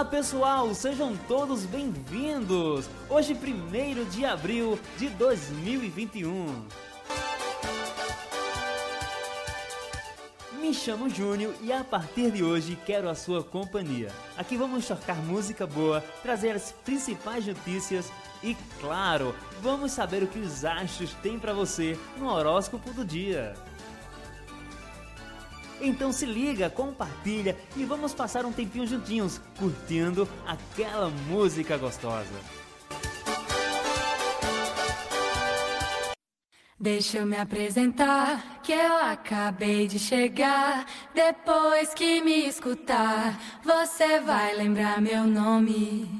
Olá pessoal, sejam todos bem-vindos! Hoje, 1 de abril de 2021. Me chamo Júnior e a partir de hoje quero a sua companhia. Aqui vamos tocar música boa, trazer as principais notícias e, claro, vamos saber o que os astros têm para você no horóscopo do dia. Então se liga, compartilha e vamos passar um tempinho juntinhos, curtindo aquela música gostosa. Deixa eu me apresentar, que eu acabei de chegar. Depois que me escutar, você vai lembrar meu nome.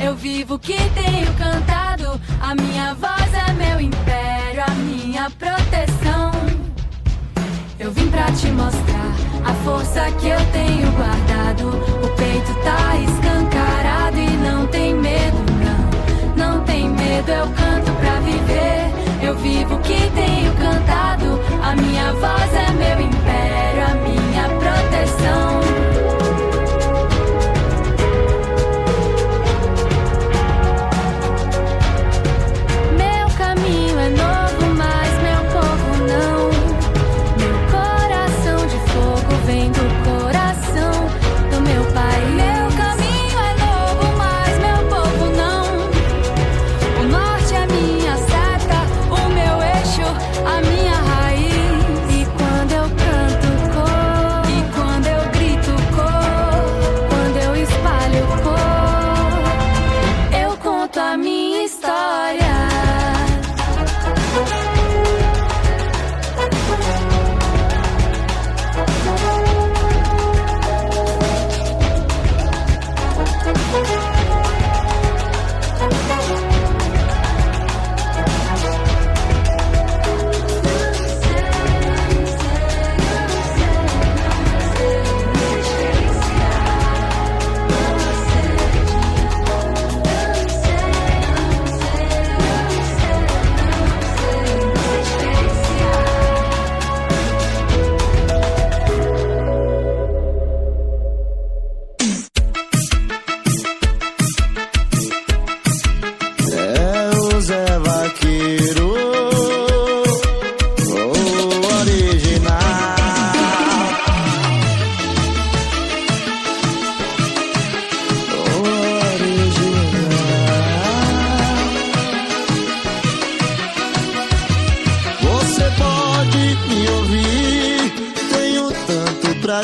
Eu vivo o que tenho cantado. A minha voz é meu império, a minha proteção. Eu vim pra te mostrar a força que eu tenho guardado. O peito tá escancarado e não tem medo, não. Não tem medo, eu canto pra viver. Eu vivo o que tenho cantado. A minha voz é meu império,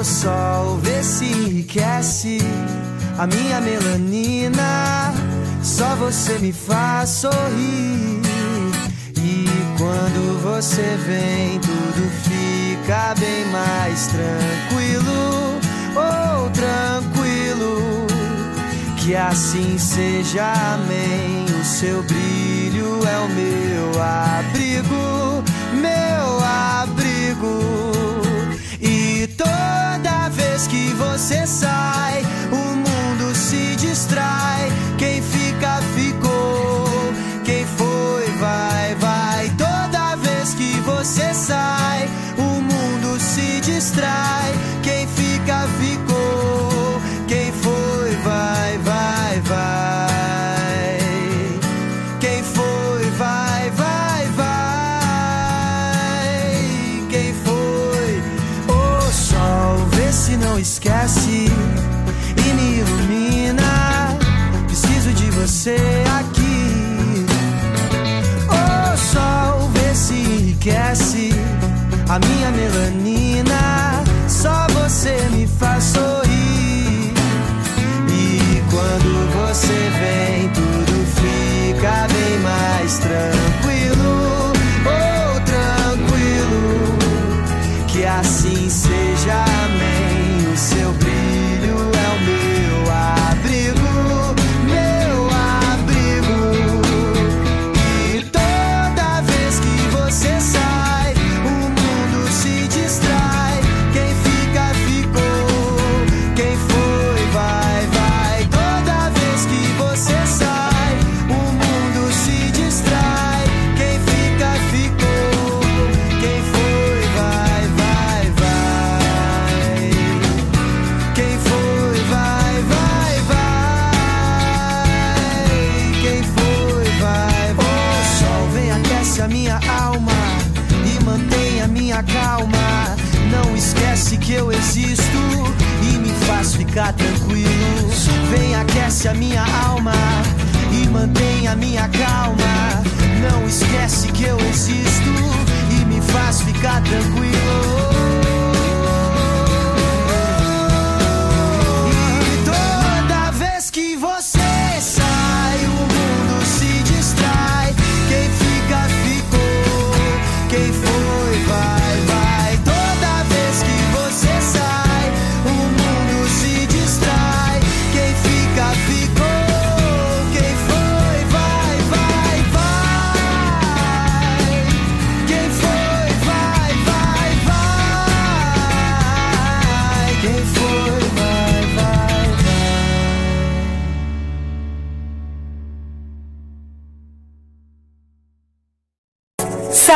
O sol vê se enriquece a minha melanina. Só você me faz sorrir. E quando você vem, tudo fica bem mais tranquilo. Oh, tranquilo. Que assim seja, amém. O seu brilho é o meu abrigo, meu abrigo. E toda que você sai, o mundo se distrai. Você aqui. O sol vê se enriquece a minha melanina. Só você me faz sorrir. Eu existo e me faz ficar tranquilo. Vem, aquece a minha alma e mantém a minha calma. Não esquece que eu existo e me faz ficar tranquilo.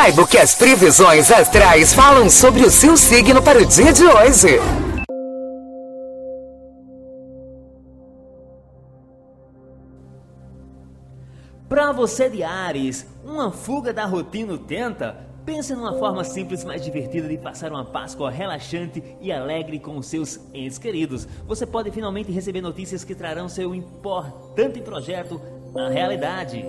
Saiba que as previsões astrais falam sobre o seu signo para o dia de hoje. Para você de Ares, uma fuga da rotina tenta? Pense numa forma simples, mas divertida de passar uma Páscoa relaxante e alegre com os seus entes queridos. Você pode finalmente receber notícias que trarão seu importante projeto à realidade.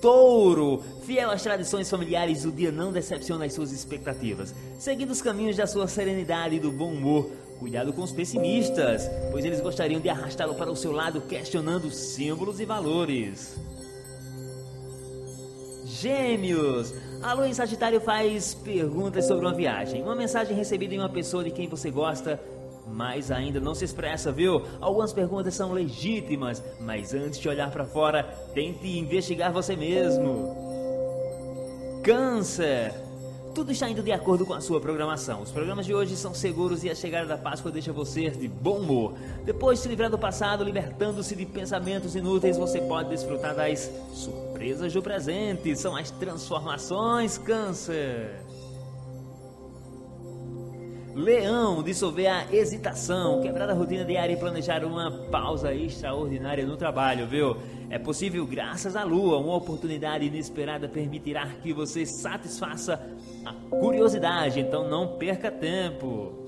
Touro, fiel às tradições familiares, o dia não decepciona as suas expectativas. Seguindo os caminhos da sua serenidade e do bom humor, cuidado com os pessimistas, pois eles gostariam de arrastá-lo para o seu lado questionando símbolos e valores. Gêmeos! A lua em Sagitário faz perguntas sobre uma viagem, uma mensagem recebida em uma pessoa de quem você gosta, mas ainda não se expressa, viu? Algumas perguntas são legítimas, mas antes de olhar para fora, tente investigar você mesmo. Câncer! Tudo está indo de acordo com a sua programação. Os programas de hoje são seguros e a chegada da Páscoa deixa você de bom humor. Depois de se livrar do passado, libertando-se de pensamentos inúteis, você pode desfrutar das surpresas do presente. São as transformações, Câncer. Leão, dissolver a hesitação, quebrar a rotina diária e planejar uma pausa extraordinária no trabalho, viu? É possível graças à lua, uma oportunidade inesperada permitirá que você satisfaça a curiosidade, então não perca tempo.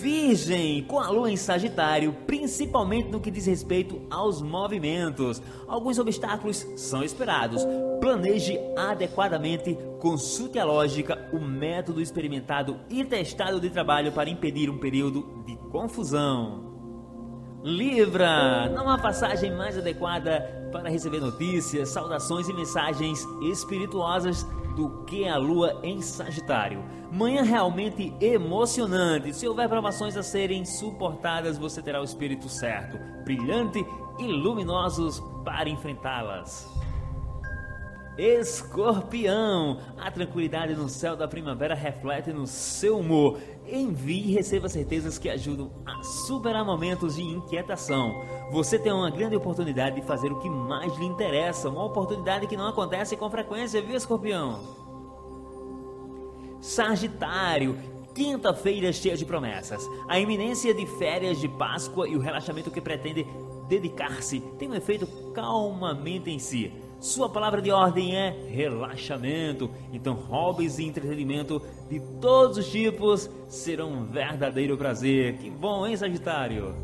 Virgem, com a lua em Sagitário, principalmente no que diz respeito aos movimentos. Alguns obstáculos são esperados. Planeje adequadamente, consulte a lógica, o método experimentado e testado de trabalho para impedir um período de confusão. Libra, não há passagem mais adequada para receber notícias, saudações e mensagens espirituosas do que a lua em Sagitário. Manhã realmente emocionante. Se houver provações a serem suportadas, você terá o espírito certo, brilhante e luminosos para enfrentá-las. Escorpião, a tranquilidade no céu da primavera reflete no seu humor. Envie e receba certezas que ajudam a superar momentos de inquietação. Você tem uma grande oportunidade de fazer o que mais lhe interessa, uma oportunidade que não acontece com frequência, viu, Escorpião? Sagitário, quinta-feira cheia de promessas. A iminência de férias de Páscoa e o relaxamento que pretende dedicar-se tem um efeito calmamente em si. Sua palavra de ordem é relaxamento. Então, hobbies e entretenimento de todos os tipos serão um verdadeiro prazer. Que bom, hein, Sagitário?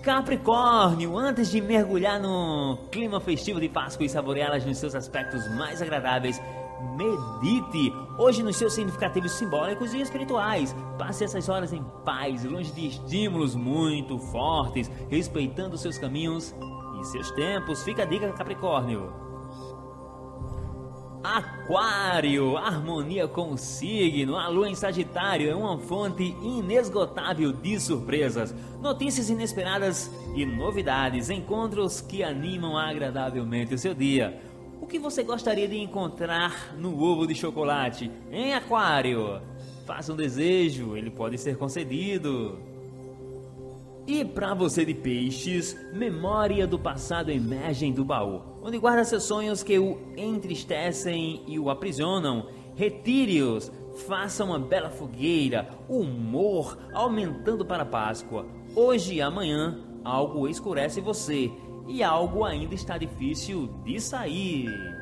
Capricórnio, antes de mergulhar no clima festivo de Páscoa e saboreá-las nos seus aspectos mais agradáveis, medite hoje nos seus significativos simbólicos e espirituais. Passe essas horas em paz, longe de estímulos muito fortes, respeitando seus caminhos e seus tempos. Fica a dica, Capricórnio. Aquário, harmonia com o signo, a lua em Sagitário é uma fonte inesgotável de surpresas, notícias inesperadas e novidades, encontros que animam agradavelmente o seu dia. O que você gostaria de encontrar no ovo de chocolate, em Aquário? Faça um desejo, ele pode ser concedido. E para você de peixes, memória do passado emergem do baú, onde guarda seus sonhos que o entristecem e o aprisionam. Retire-os, faça uma bela fogueira, humor aumentando para Páscoa. Hoje e amanhã, algo escurece você e algo ainda está difícil de sair.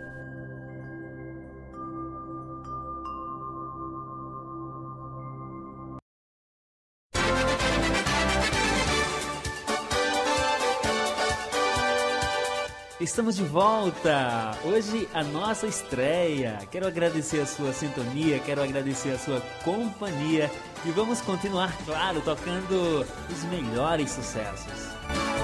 Estamos de volta! Hoje a nossa estreia. Quero agradecer a sua sintonia, quero agradecer a sua companhia e vamos continuar, claro, tocando os melhores sucessos.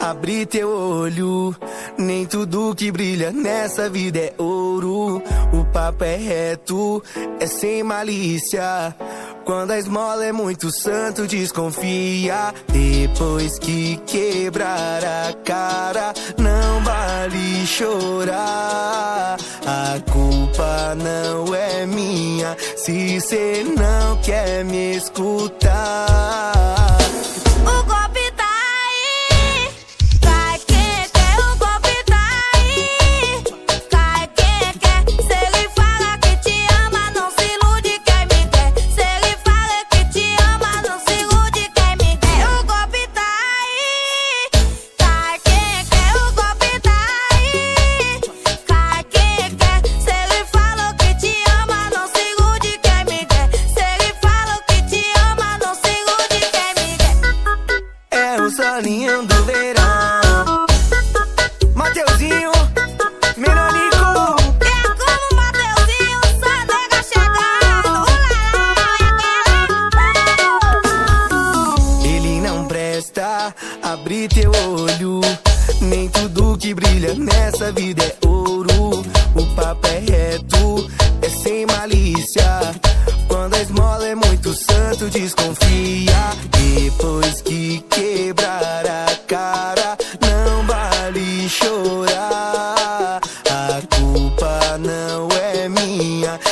Abre teu olho, nem tudo que brilha nessa vida é ouro. O papo é reto, é sem malícia. Quando a esmola é muito santo, desconfia. Depois que quebrar a cara, não vale chorar. A culpa não é minha se cê não quer me escutar.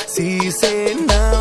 Si cena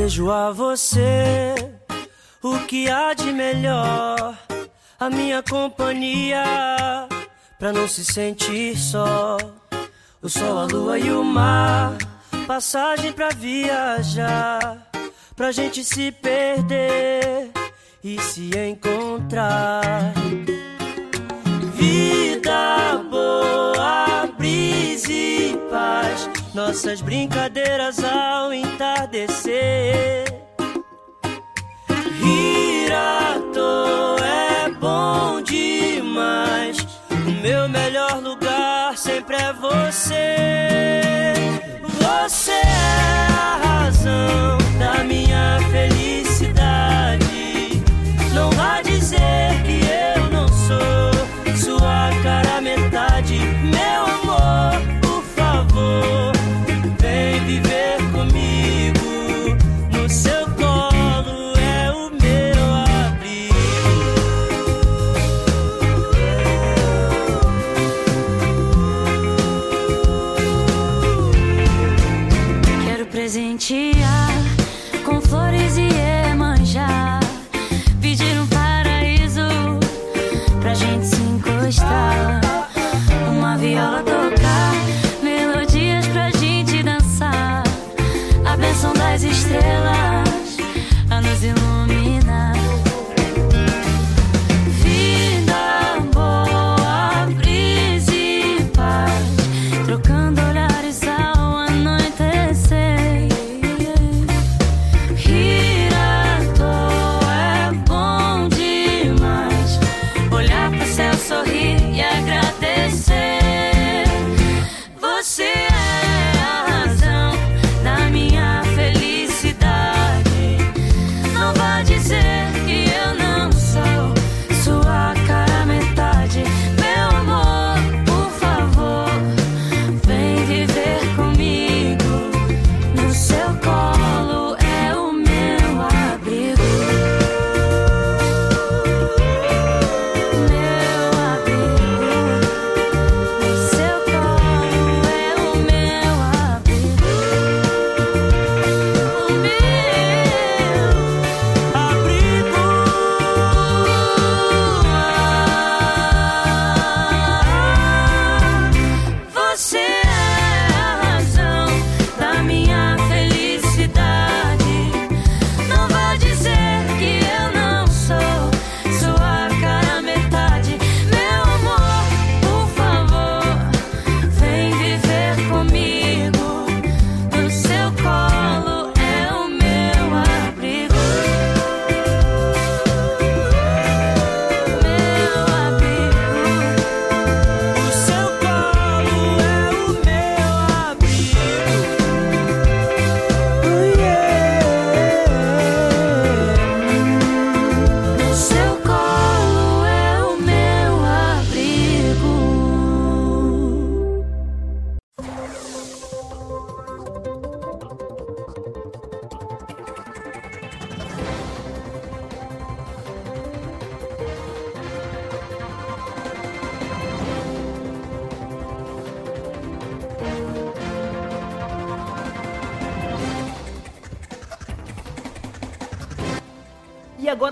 desejo a você o que há de melhor, a minha companhia, pra não se sentir só. O sol, a lua e o mar, passagem pra viajar, pra gente se perder e se encontrar. Viva nossas brincadeiras ao entardecer. Hirato é bom demais. O meu melhor lugar sempre é você. Você é a razão da minha felicidade. Não vá dizer.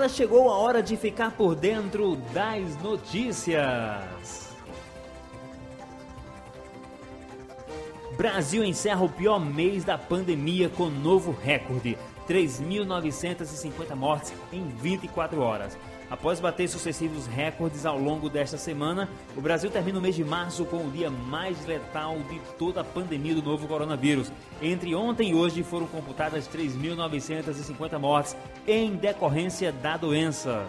Agora chegou a hora de ficar por dentro das notícias. Brasil encerra o pior mês da pandemia com novo recorde: 3.950 mortes em 24 horas. Após bater sucessivos recordes ao longo desta semana, o Brasil termina o mês de março com o dia mais letal de toda a pandemia do novo coronavírus. Entre ontem e hoje foram computadas 3.950 mortes em decorrência da doença.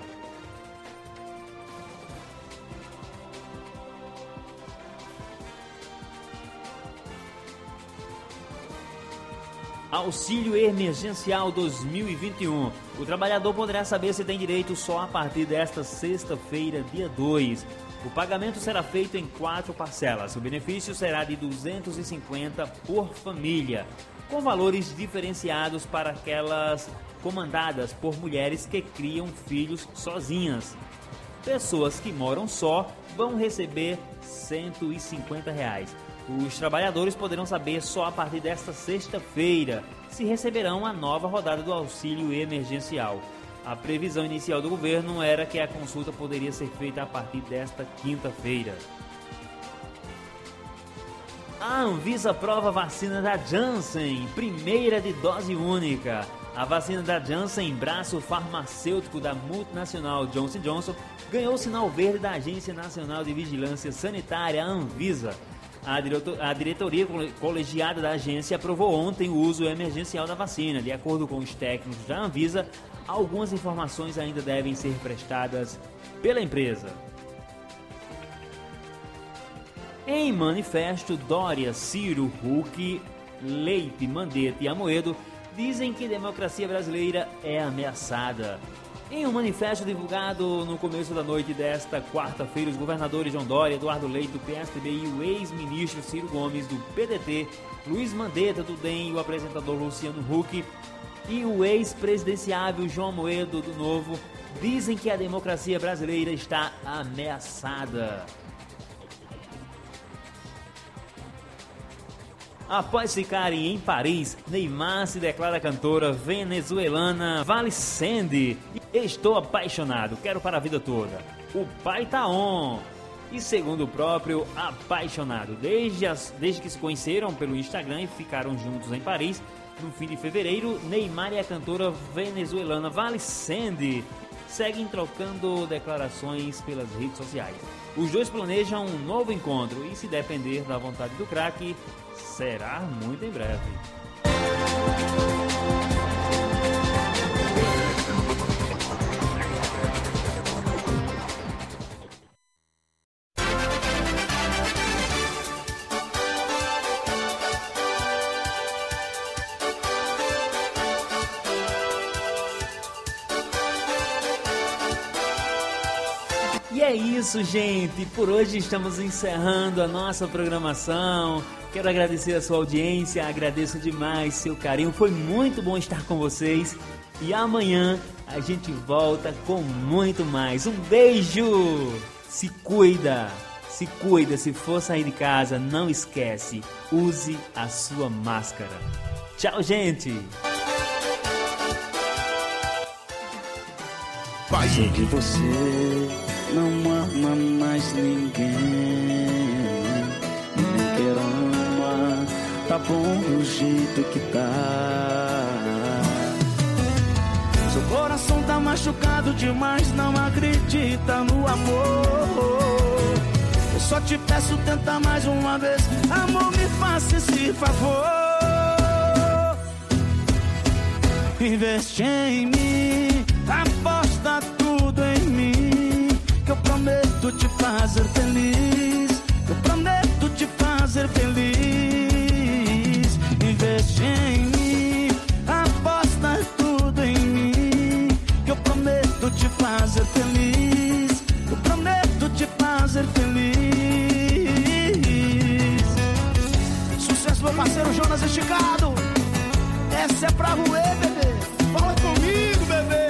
Auxílio Emergencial 2021. O trabalhador poderá saber se tem direito só a partir desta sexta-feira, dia 2. O pagamento será feito em quatro parcelas. O benefício será de 250 por família, com valores diferenciados para aquelas comandadas por mulheres que criam filhos sozinhas. Pessoas que moram só vão receber 150 reais. Os trabalhadores poderão saber só a partir desta sexta-feira se receberão a nova rodada do auxílio emergencial. A previsão inicial do governo era que a consulta poderia ser feita a partir desta quinta-feira. A Anvisa aprova a vacina da Janssen, primeira de dose única. A vacina da Janssen, braço farmacêutico da multinacional Johnson Johnson, ganhou sinal verde da Agência Nacional de Vigilância Sanitária, Anvisa. A, diretor, a diretoria colegiada da agência aprovou ontem o uso emergencial da vacina. De acordo com os técnicos da Anvisa, algumas informações ainda devem ser prestadas pela empresa. Em manifesto, Dória, Ciro, Huck, Leite, Mandetta e Amoedo dizem que a democracia brasileira é ameaçada. Em um manifesto divulgado no começo da noite desta quarta-feira, os governadores João Dória, Eduardo Leite, do PSDB e o ex-ministro Ciro Gomes, do PDT, Luiz Mandetta, do DEM e o apresentador Luciano Huck e o ex-presidenciável João Moedo, do Novo, dizem que a democracia brasileira está ameaçada. Após ficarem em Paris, Neymar se declara cantora venezuelana Vale Sandy. Estou apaixonado, quero para a vida toda. O pai tá on. E segundo o próprio, apaixonado. Desde, as, desde que se conheceram pelo Instagram e ficaram juntos em Paris, no fim de fevereiro, Neymar e a cantora venezuelana Vale Sandy seguem trocando declarações pelas redes sociais. Os dois planejam um novo encontro e, se depender da vontade do craque, será muito em breve. E é isso, gente. Por hoje estamos encerrando a nossa programação. Quero agradecer a sua audiência, agradeço demais seu carinho. Foi muito bom estar com vocês. E amanhã a gente volta com muito mais. Um beijo! Se cuida! Se cuida, se for sair de casa, não esquece, use a sua máscara. Tchau, gente! Sei que você não ama mais ninguém. Bom do jeito que tá. Seu coração tá machucado demais, não acredita no amor. Eu só te peço, tenta mais uma vez. Amor, me faça esse favor. Investe em mim, aposta tudo em mim. Que eu prometo te fazer feliz. Eu prometo te fazer feliz. Fazer feliz. Eu prometo te fazer feliz. Sucesso, meu parceiro Jonas Esticado. Essa é pra roer, bebê. Fala comigo, bebê.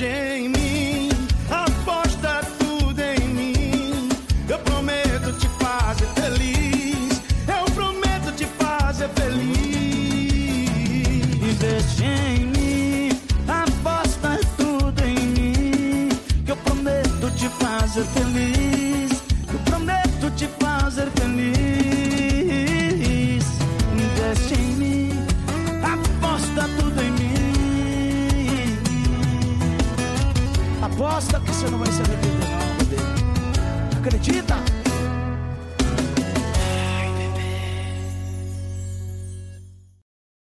Investe